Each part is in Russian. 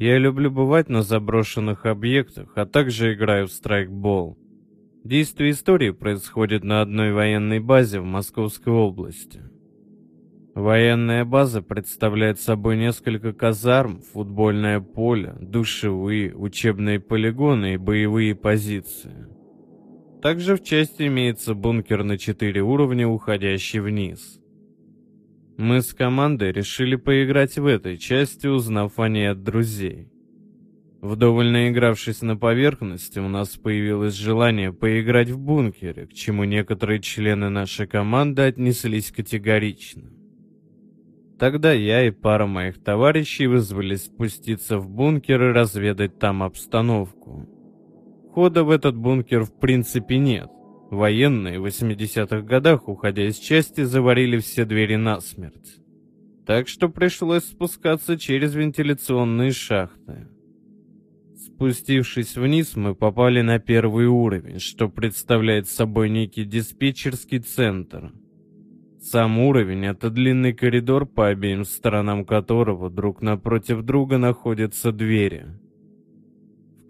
Я люблю бывать на заброшенных объектах, а также играю в страйкбол. Действие истории происходит на одной военной базе в Московской области. Военная база представляет собой несколько казарм, футбольное поле, душевые, учебные полигоны и боевые позиции. Также в части имеется бункер на 4 уровня, уходящий вниз. Мы с командой решили поиграть в этой части, узнав о ней от друзей. Вдоволь наигравшись на поверхности, у нас появилось желание поиграть в бункере, к чему некоторые члены нашей команды отнеслись категорично. Тогда я и пара моих товарищей вызвались спуститься в бункер и разведать там обстановку. Хода в этот бункер в принципе нет. Военные в 80-х годах, уходя из части, заварили все двери насмерть. Так что пришлось спускаться через вентиляционные шахты. Спустившись вниз, мы попали на первый уровень, что представляет собой некий диспетчерский центр – сам уровень — это длинный коридор, по обеим сторонам которого друг напротив друга находятся двери.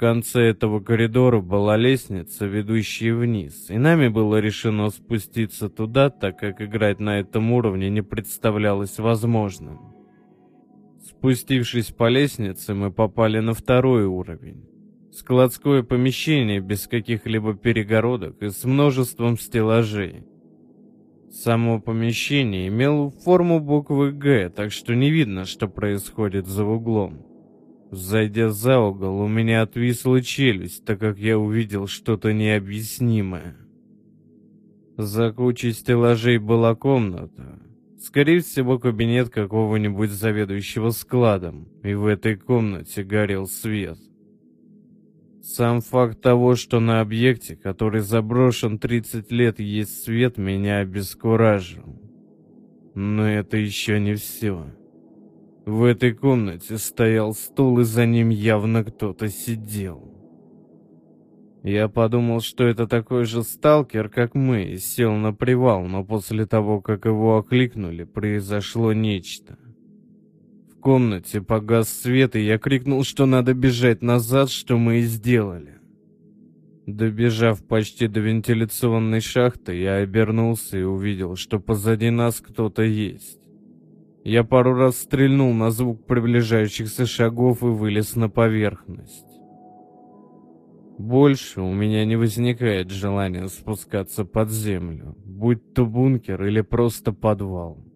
Конце этого коридора была лестница, ведущая вниз, и нами было решено спуститься туда, так как играть на этом уровне не представлялось возможным. Спустившись по лестнице, мы попали на второй уровень. Складское помещение без каких-либо перегородок и с множеством стеллажей. Само помещение имело форму буквы «Г», так что не видно, что происходит за углом. Зайдя за угол, у меня отвисла челюсть, так как я увидел что-то необъяснимое. За кучей стеллажей была комната. Скорее всего, кабинет какого-нибудь заведующего складом, и в этой комнате горел свет. Сам факт того, что на объекте, который заброшен 30 лет, есть свет, меня обескуражил. Но это еще не все. В этой комнате стоял стул, и за ним явно кто-то сидел. Я подумал, что это такой же сталкер, как мы, и сел на привал, но после того, как его окликнули, произошло нечто комнате погас свет, и я крикнул, что надо бежать назад, что мы и сделали. Добежав почти до вентиляционной шахты, я обернулся и увидел, что позади нас кто-то есть. Я пару раз стрельнул на звук приближающихся шагов и вылез на поверхность. Больше у меня не возникает желания спускаться под землю, будь то бункер или просто подвал.